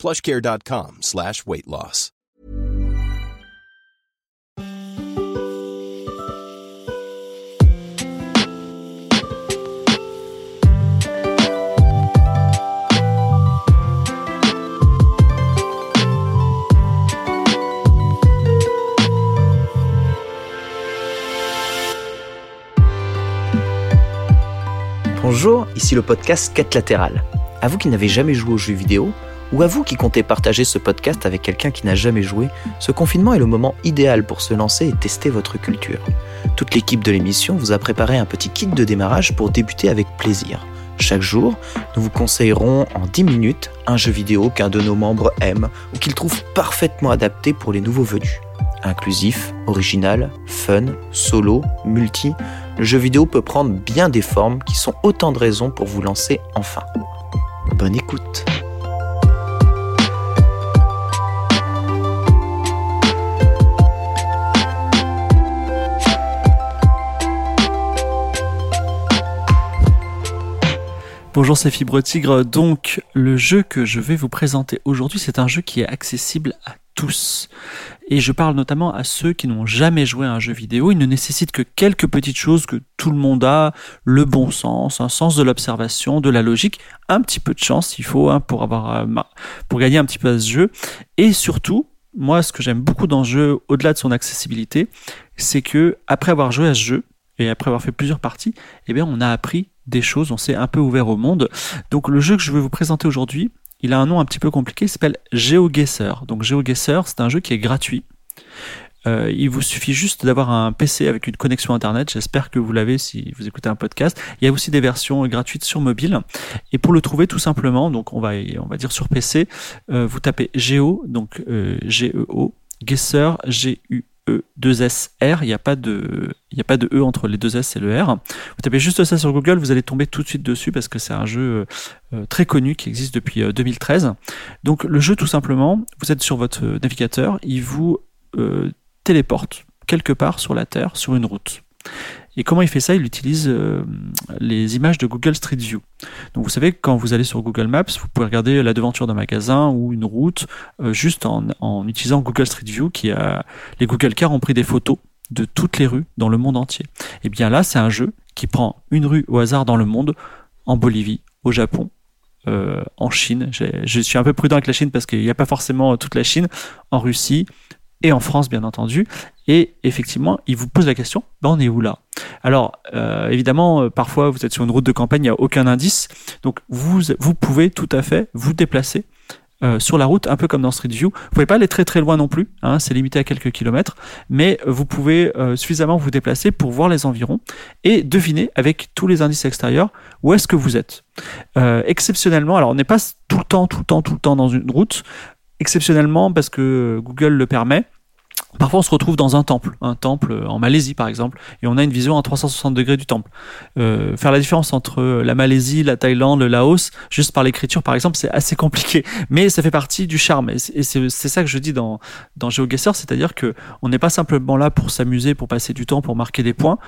plushcare.com slash weight loss. Bonjour, ici le podcast Quête latérale. À vous qui n'avez jamais joué aux jeux vidéo, ou à vous qui comptez partager ce podcast avec quelqu'un qui n'a jamais joué, ce confinement est le moment idéal pour se lancer et tester votre culture. Toute l'équipe de l'émission vous a préparé un petit kit de démarrage pour débuter avec plaisir. Chaque jour, nous vous conseillerons en 10 minutes un jeu vidéo qu'un de nos membres aime ou qu'il trouve parfaitement adapté pour les nouveaux venus. Inclusif, original, fun, solo, multi, le jeu vidéo peut prendre bien des formes qui sont autant de raisons pour vous lancer enfin. Bonne écoute Bonjour, c'est Fibre Tigre. Donc, le jeu que je vais vous présenter aujourd'hui, c'est un jeu qui est accessible à tous. Et je parle notamment à ceux qui n'ont jamais joué à un jeu vidéo. Il ne nécessite que quelques petites choses que tout le monde a, le bon sens, un sens de l'observation, de la logique, un petit peu de chance, il faut, hein, pour avoir, euh, pour gagner un petit peu à ce jeu. Et surtout, moi, ce que j'aime beaucoup dans le jeu, au-delà de son accessibilité, c'est que après avoir joué à ce jeu, et après avoir fait plusieurs parties, eh bien, on a appris des choses, on s'est un peu ouvert au monde. Donc le jeu que je vais vous présenter aujourd'hui, il a un nom un petit peu compliqué, il s'appelle GeoGuessr. Donc GeoGuessr, c'est un jeu qui est gratuit. Euh, il vous suffit juste d'avoir un PC avec une connexion internet. J'espère que vous l'avez si vous écoutez un podcast. Il y a aussi des versions gratuites sur mobile. Et pour le trouver tout simplement, donc on va dire sur PC, euh, vous tapez Geo, donc euh, G E O, Guesser, G U E 2 S R. Il n'y a pas de a pas de E entre les deux S et le R. Vous tapez juste ça sur Google, vous allez tomber tout de suite dessus parce que c'est un jeu euh, très connu qui existe depuis 2013. Donc le jeu tout simplement, vous êtes sur votre navigateur, il vous euh, téléporte quelque part sur la Terre, sur une route. Et comment il fait ça? Il utilise euh, les images de Google Street View. Donc vous savez, quand vous allez sur Google Maps, vous pouvez regarder la devanture d'un magasin ou une route euh, juste en, utilisant Google Street View, qui a les Google Cars ont pris des photos de toutes les rues dans le monde entier. Et bien là, c'est un jeu qui prend une rue au hasard dans le monde, en Bolivie, au Japon, euh, en Chine. Je suis un peu prudent avec la Chine parce qu'il n'y a pas forcément toute la Chine, en Russie, et en France bien entendu. Et effectivement, il vous pose la question, ben on est où là? Alors euh, évidemment, euh, parfois vous êtes sur une route de campagne, il n'y a aucun indice, donc vous, vous pouvez tout à fait vous déplacer euh, sur la route, un peu comme dans Street View. Vous pouvez pas aller très très loin non plus, hein, c'est limité à quelques kilomètres, mais vous pouvez suffisamment vous déplacer pour voir les environs et deviner avec tous les indices extérieurs où est-ce que vous êtes. Exceptionnellement, alors on n'est pas tout le temps, tout le temps, tout le temps dans une route exceptionnellement parce que Google le permet. Parfois, on se retrouve dans un temple, un temple en Malaisie par exemple, et on a une vision à 360 degrés du temple. Euh, faire la différence entre la Malaisie, la Thaïlande, le Laos, juste par l'écriture par exemple, c'est assez compliqué, mais ça fait partie du charme. Et c'est ça que je dis dans dans GeoGuessr, c'est-à-dire que on n'est pas simplement là pour s'amuser, pour passer du temps, pour marquer des points.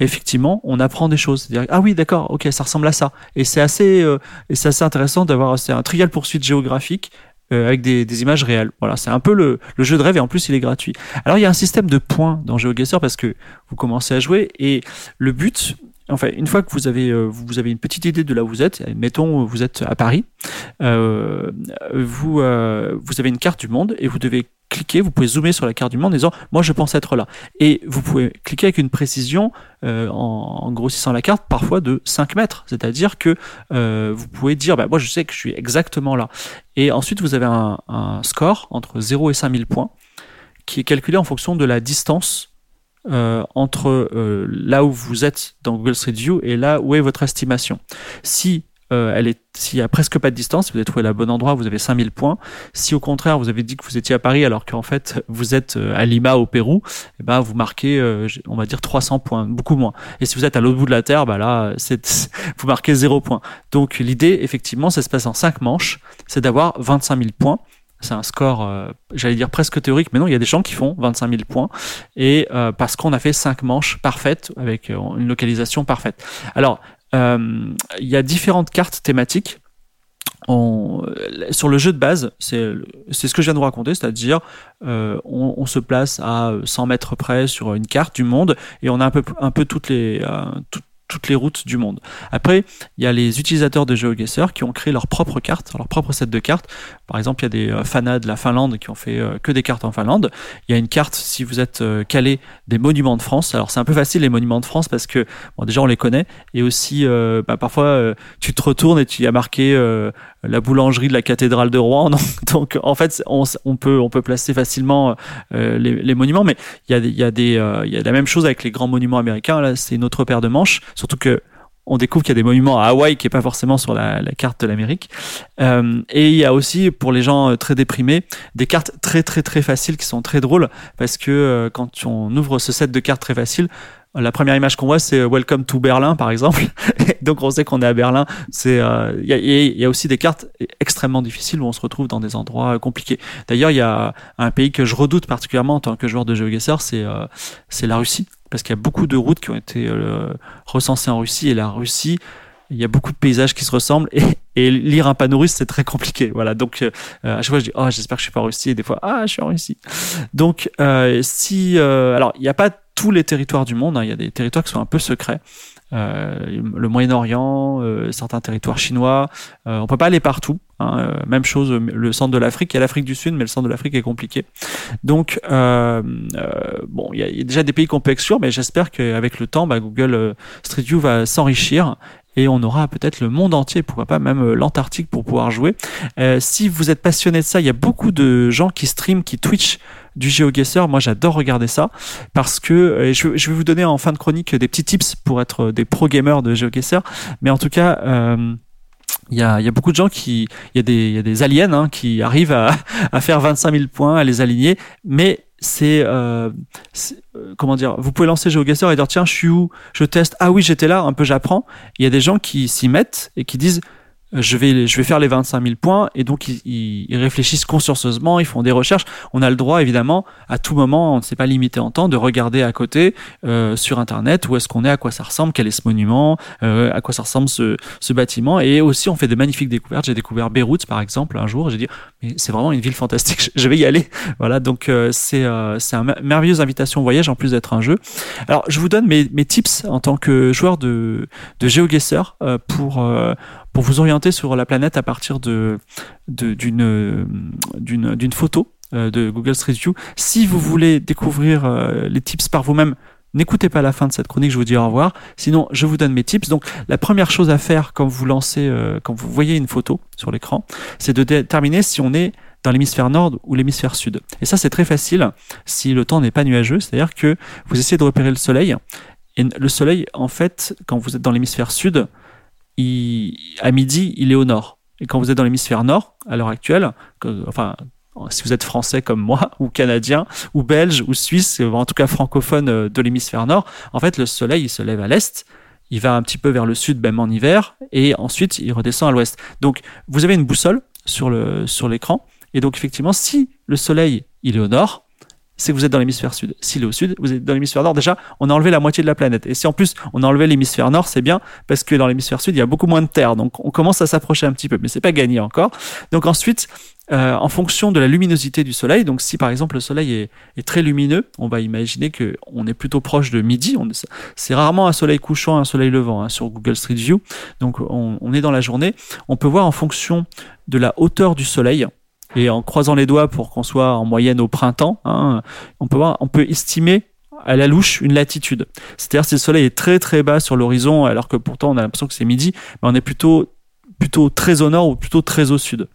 Effectivement, on apprend des choses. C'est-à-dire, ah oui, d'accord, ok, ça ressemble à ça. Et c'est assez, euh, et c'est assez intéressant d'avoir, un trial poursuite géographique euh, avec des, des, images réelles. Voilà, c'est un peu le, le, jeu de rêve et en plus il est gratuit. Alors il y a un système de points dans GeoGuessr parce que vous commencez à jouer et le but, enfin une fois que vous avez euh, vous avez une petite idée de là où vous êtes, mettons vous êtes à Paris, euh, vous euh, vous avez une carte du monde et vous devez cliquer, vous pouvez zoomer sur la carte du monde en disant moi je pense être là. Et vous pouvez cliquer avec une précision euh, en, grossissant la carte parfois de 5 mètres. C'est-à-dire que euh, vous pouvez dire bah, moi je sais que je suis exactement là. Et ensuite vous avez un, score entre 0 et 5000 points qui est calculé en fonction de la distance euh, entre là où vous êtes dans Google Street View et là où est votre estimation. Si euh, elle est, s'il y a presque pas de distance, si vous avez trouvé le bon endroit, vous avez 5000 points. Si au contraire, vous avez dit que vous étiez à Paris alors qu'en fait, vous êtes euh, à Lima au Pérou, eh ben, vous marquez, euh, on va dire 300 points, beaucoup moins. Et si vous êtes à l'autre bout de la Terre, bah là, c'est, vous marquez 0 points. Donc, l'idée, effectivement, ça se passe en 5 manches, c'est d'avoir 25 000 points c'est un score, j'allais dire presque théorique, mais non, il y a des gens qui font 25 000 points, et parce qu'on a fait 5 manches parfaites avec une localisation parfaite. Alors, il y a différentes cartes thématiques. sur le jeu de base, c'est ce que je viens de vous raconter, c'est-à-dire euh, on, se place à 100 mètres près sur une carte du monde et on a un peu, un peu toutes les, euh, toutes les routes du monde. Après, il y a les utilisateurs de GeoGuessr qui ont créé leur propre carte, leur propre set de cartes. Par exemple, il y a des euh, fanas de la Finlande qui ont fait euh, que des cartes en Finlande. Il y a une carte, si vous êtes euh, calé, des monuments de France. Alors c'est un peu facile les monuments de France parce que bon, déjà on les connaît et aussi bah, parfois tu te retournes et tu y as marqué la boulangerie de la cathédrale de Rouen. Donc, en fait, on, on, peut on peut placer facilement les, les, monuments, mais il y a, y a des il y a la même chose avec les grands monuments américains. Là, c'est une autre paire de manches Surtout que on découvre qu'il y a des monuments à Hawaï qui est pas forcément sur la, carte de l'Amérique. Euh, et il y a aussi pour les gens euh, très déprimés des cartes très très très faciles qui sont très drôles parce que euh, quand on ouvre ce set de cartes très faciles, la première image qu'on voit, c'est Welcome to Berlin, par exemple. Donc, on sait qu'on est à Berlin. C'est, il y, a, aussi des cartes extrêmement difficiles où on se retrouve dans des endroits compliqués. D'ailleurs, il y a un pays que je redoute particulièrement en tant que joueur de GeoGuessr, c'est c'est la Russie. Parce qu'il y a beaucoup de routes qui ont été euh, recensées en Russie. Et la Russie il y a beaucoup de paysages qui se ressemblent. Et, et lire un panneau russe c'est très compliqué. Voilà. Donc euh, à chaque fois je dis oh j'espère que je suis pas en Russie. Et des fois ah je suis en Russie. Donc euh, si alors il n'y a pas tous les territoires du monde hein, il y a des territoires qui sont un peu secrets euh, le Moyen-Orient, euh, certains territoires chinois. Euh, on peut pas aller partout. Hein, même chose, le centre de l'Afrique, il y a l'Afrique du Sud, mais le centre de l'Afrique est compliqué. Donc, bon, il y, a déjà des pays qu'on peut mais j'espère qu'avec le temps, bah, Google Street View va s'enrichir et on aura peut-être le monde entier, pourquoi pas même euh, l'Antarctique pour pouvoir jouer. Euh, si vous êtes passionné de ça, il y a beaucoup de gens qui stream, qui Twitch du GeoGuessr. Moi, j'adore regarder ça parce que euh, je, vais vous donner en fin de chronique des petits tips pour être des pro gamers de GeoGuessr. Mais en tout cas, il y, a, il y a, beaucoup de gens qui, il y a des, il y a des aliens hein, qui arrivent à, à faire 25 000 points, à les aligner, mais c'est euh, euh, comment dire vous pouvez lancer GeoGuessr et dire tiens je suis où? Je teste. Ah oui j'étais là. Un peu j'apprends. Il y a des gens qui s'y mettent et qui disent je vais, je vais faire les 25 000 points et donc ils, ils, réfléchissent consciencieusement, ils font des recherches. On a le droit évidemment à tout moment, on ne s'est pas limité en temps, de regarder à côté euh, sur internet où est-ce qu'on est, à quoi ça ressemble, quel est ce monument, euh, à quoi ça ressemble ce, ce bâtiment. Et aussi on fait de magnifiques découvertes. J'ai découvert Beyrouth par exemple un jour, j'ai dit mais c'est vraiment une ville fantastique, je vais y aller. Voilà donc euh, c'est euh, c'est un merveilleuse invitation au voyage en plus d'être un jeu. Alors je vous donne mes, mes tips en tant que joueur de de GeoGuessr euh, pour pour vous orienter sur la planète à partir de d'une d'une d'une photo euh, de Google Street View. Si vous voulez découvrir euh, les tips par vous-même, N'écoutez pas la fin de cette chronique, je vous dis au revoir. Sinon, je vous donne mes tips. Donc, la première chose à faire quand vous lancez, euh, quand vous voyez une photo sur l'écran, c'est de déterminer si on est dans l'hémisphère nord ou l'hémisphère sud. Et ça, c'est très facile si le temps n'est pas nuageux. C'est-à-dire que vous essayez de repérer le soleil. Et le soleil, en fait, quand vous êtes dans l'hémisphère sud, à midi, il est au nord. Et quand vous êtes dans l'hémisphère nord, à l'heure actuelle, enfin, si vous êtes français comme moi, ou canadien, ou belge, ou suisse, en tout cas francophone euh, de l'hémisphère nord, en fait, le soleil, il se lève à l'est, il va un petit peu vers le sud, même en hiver, et ensuite, il redescend à l'ouest. Donc, vous avez une boussole sur le, sur l'écran, et donc, effectivement, si le soleil, il est au nord, c'est que vous êtes dans l'hémisphère sud. S'il est au sud, vous êtes dans l'hémisphère nord. Déjà, on a enlevé la moitié de la planète. Et si en plus on a enlevé l'hémisphère nord, c'est bien parce que dans l'hémisphère sud, il y a beaucoup moins de terre. Donc on commence à s'approcher un petit peu, mais c'est pas gagné encore. Donc ensuite, euh, en fonction de la luminosité du soleil, donc si par exemple le soleil est, est très lumineux, on va imaginer que on est plutôt proche de midi. C'est rarement un soleil couchant, un soleil levant hein, sur Google Street View. Donc on, on est dans la journée. On peut voir en fonction de la hauteur du soleil et en croisant les doigts pour qu'on soit en moyenne au printemps, hein, on peut voir, on peut estimer à la louche une latitude. C'est-à-dire si le soleil est très très bas sur l'horizon, alors que pourtant on a l'impression que c'est midi, mais on est plutôt plutôt très au nord ou plutôt très au sud.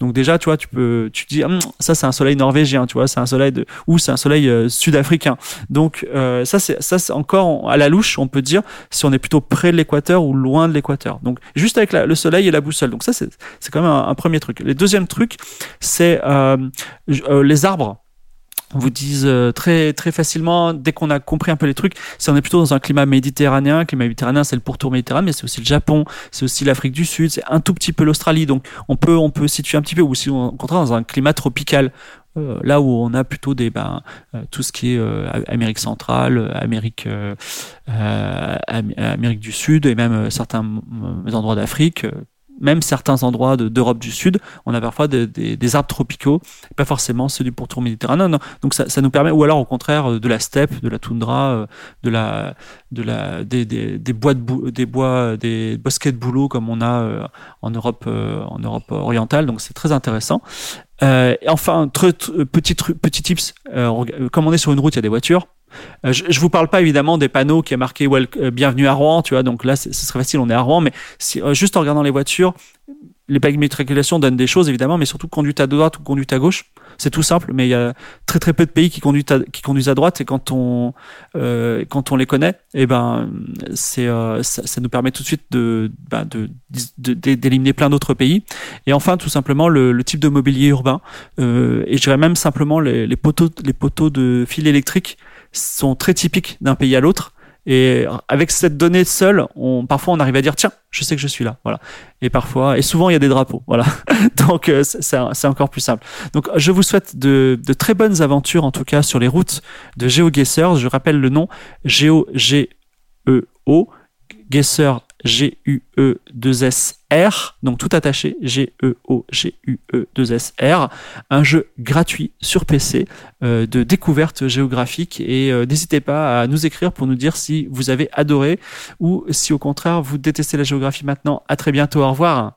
Donc déjà, tu vois, tu peux, tu te dis, hum, ça c'est un soleil norvégien, tu vois, c'est un soleil de, ou c'est un soleil euh, sud-africain. Donc euh, ça c'est, ça c'est encore à la louche, on peut dire si on est plutôt près de l'équateur ou loin de l'équateur. Donc juste avec le soleil et la boussole. Donc ça c'est, c'est quand même un, premier truc. Le deuxième truc, c'est euh, les arbres vous disent euh, très très facilement dès qu'on a compris un peu les trucs si on est plutôt dans un climat méditerranéen. Climat méditerranéen c'est le pourtour méditerranéen mais c'est aussi le Japon c'est aussi l'Afrique du Sud c'est un tout petit peu l'Australie. Donc on peut on peut situer un petit peu ou si on contraire dans un climat tropical. Euh, là où on a plutôt des ben, euh, tout ce qui est Amérique centrale, Amérique Amérique du Sud et même certains endroits d'Afrique, même certains endroits d'Europe du Sud, on a parfois des, arbres tropicaux, pas forcément ceux du pourtour méditerranéen. Non, Donc ça, ça, nous permet, ou alors au contraire euh, de la steppe, de la toundra, euh, de la, de la, des, des, bois de des bois, des bosquets de bouleau comme on a euh, en Europe, en Europe orientale. Donc c'est très intéressant. Euh, enfin, petit, petit tips, comme on est sur une route, il y a des voitures. Euh, je, je vous parle pas évidemment des panneaux qui a marqué euh, bienvenue à Rouen, tu vois. Donc là, ce serait facile, on est à Rouen, mais euh, juste en regardant les voitures, les plaques d'immatriculation donnent des choses évidemment, mais surtout conduite à droite ou conduite à gauche. C'est tout simple, mais il y a très très peu de pays qui conduisent à, droite et quand on quand on les connaît, eh ben ça, nous permet tout de suite ben, d'éliminer plein d'autres pays. Et enfin, tout simplement le, type de mobilier urbain et je dirais même simplement les poteaux les poteaux de fil électrique sont très typiques d'un pays à l'autre. Et avec cette donnée seule, parfois on arrive à dire tiens, je sais que je suis là, voilà. Et parfois, et souvent il y a des drapeaux, voilà. Donc euh, c'est encore plus simple. Donc je vous souhaite de, très bonnes aventures en tout cas sur les routes de GeoGuessr. Je rappelle le nom Geo G E G-U-E-2-S-R, donc tout attaché, G-E-O-G-U-E-2-S-R, un jeu gratuit sur PC euh, de découverte géographique et euh, n'hésitez pas à nous écrire pour nous dire si vous avez adoré ou si au contraire vous détestez la géographie maintenant. À très bientôt, au revoir.